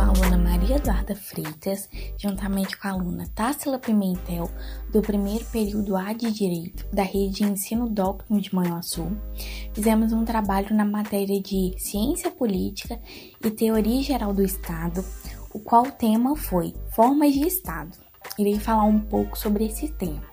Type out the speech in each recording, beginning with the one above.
sou a aluna Maria Eduarda Freitas, juntamente com a aluna Tássila Pimentel, do primeiro período A de Direito da Rede de Ensino Doctino de Manhuaçu. Fizemos um trabalho na matéria de Ciência Política e Teoria Geral do Estado, o qual o tema foi Formas de Estado. Irei falar um pouco sobre esse tema.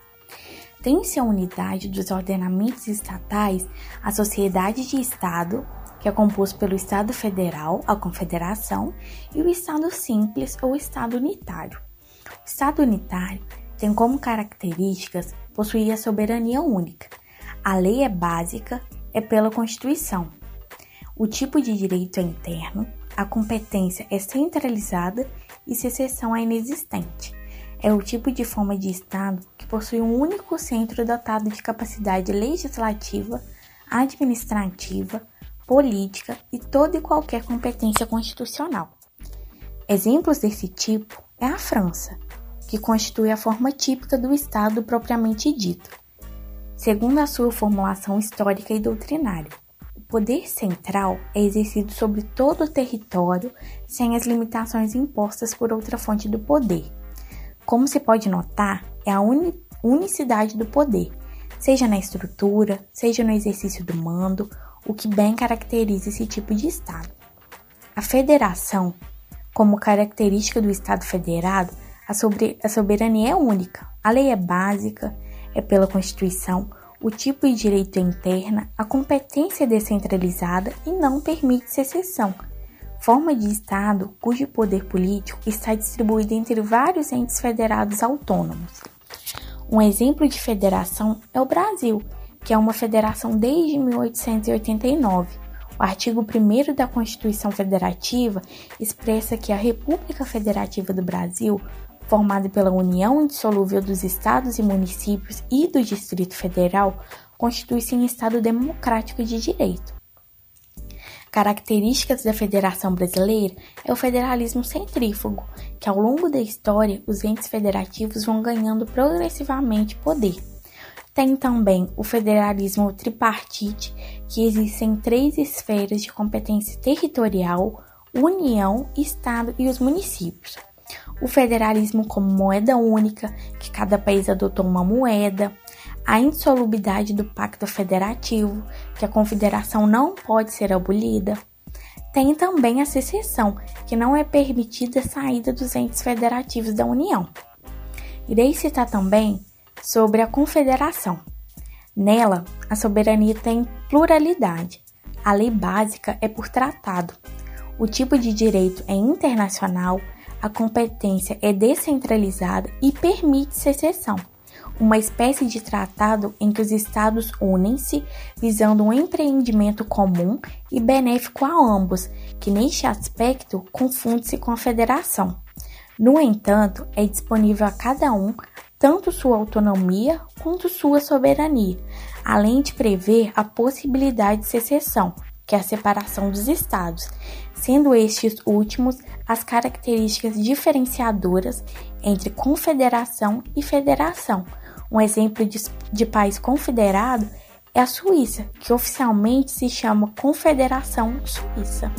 Tem-se a unidade dos ordenamentos estatais a sociedade de Estado, que é composto pelo Estado Federal, a Confederação, e o Estado Simples ou Estado Unitário. O Estado Unitário tem como características possuir a soberania única. A lei é básica, é pela Constituição. O tipo de direito é interno, a competência é centralizada e secessão é inexistente. É o tipo de forma de Estado que possui um único centro dotado de capacidade legislativa, administrativa, política e toda e qualquer competência constitucional. Exemplos desse tipo é a França, que constitui a forma típica do Estado propriamente dito. Segundo a sua formulação histórica e doutrinária, o poder central é exercido sobre todo o território sem as limitações impostas por outra fonte do poder. Como se pode notar, é a uni unicidade do poder, seja na estrutura, seja no exercício do mando o que bem caracteriza esse tipo de Estado. A federação, como característica do Estado federado, a, sobre, a soberania é única, a lei é básica, é pela Constituição, o tipo de direito é interna, a competência é descentralizada e não permite secessão. Forma de Estado cujo poder político está distribuído entre vários entes federados autônomos. Um exemplo de federação é o Brasil, que é uma federação desde 1889. O artigo 1 da Constituição Federativa expressa que a República Federativa do Brasil, formada pela união indissolúvel dos estados e municípios e do Distrito Federal, constitui-se em Estado democrático de direito. Características da Federação Brasileira é o federalismo centrífugo, que ao longo da história os entes federativos vão ganhando progressivamente poder. Tem também o federalismo tripartite, que existem três esferas de competência territorial: União, Estado e os municípios. O federalismo como moeda única, que cada país adotou uma moeda, a insolubilidade do pacto federativo, que a confederação não pode ser abolida. Tem também a secessão, que não é permitida a saída dos entes federativos da União. Irei citar também sobre a confederação. Nela, a soberania tem pluralidade. A lei básica é por tratado. O tipo de direito é internacional, a competência é descentralizada e permite secessão. Uma espécie de tratado em que os estados unem-se visando um empreendimento comum e benéfico a ambos, que neste aspecto confunde-se com a federação. No entanto, é disponível a cada um tanto sua autonomia quanto sua soberania, além de prever a possibilidade de secessão, que é a separação dos estados, sendo estes últimos as características diferenciadoras entre confederação e federação. Um exemplo de, de país confederado é a Suíça, que oficialmente se chama Confederação Suíça.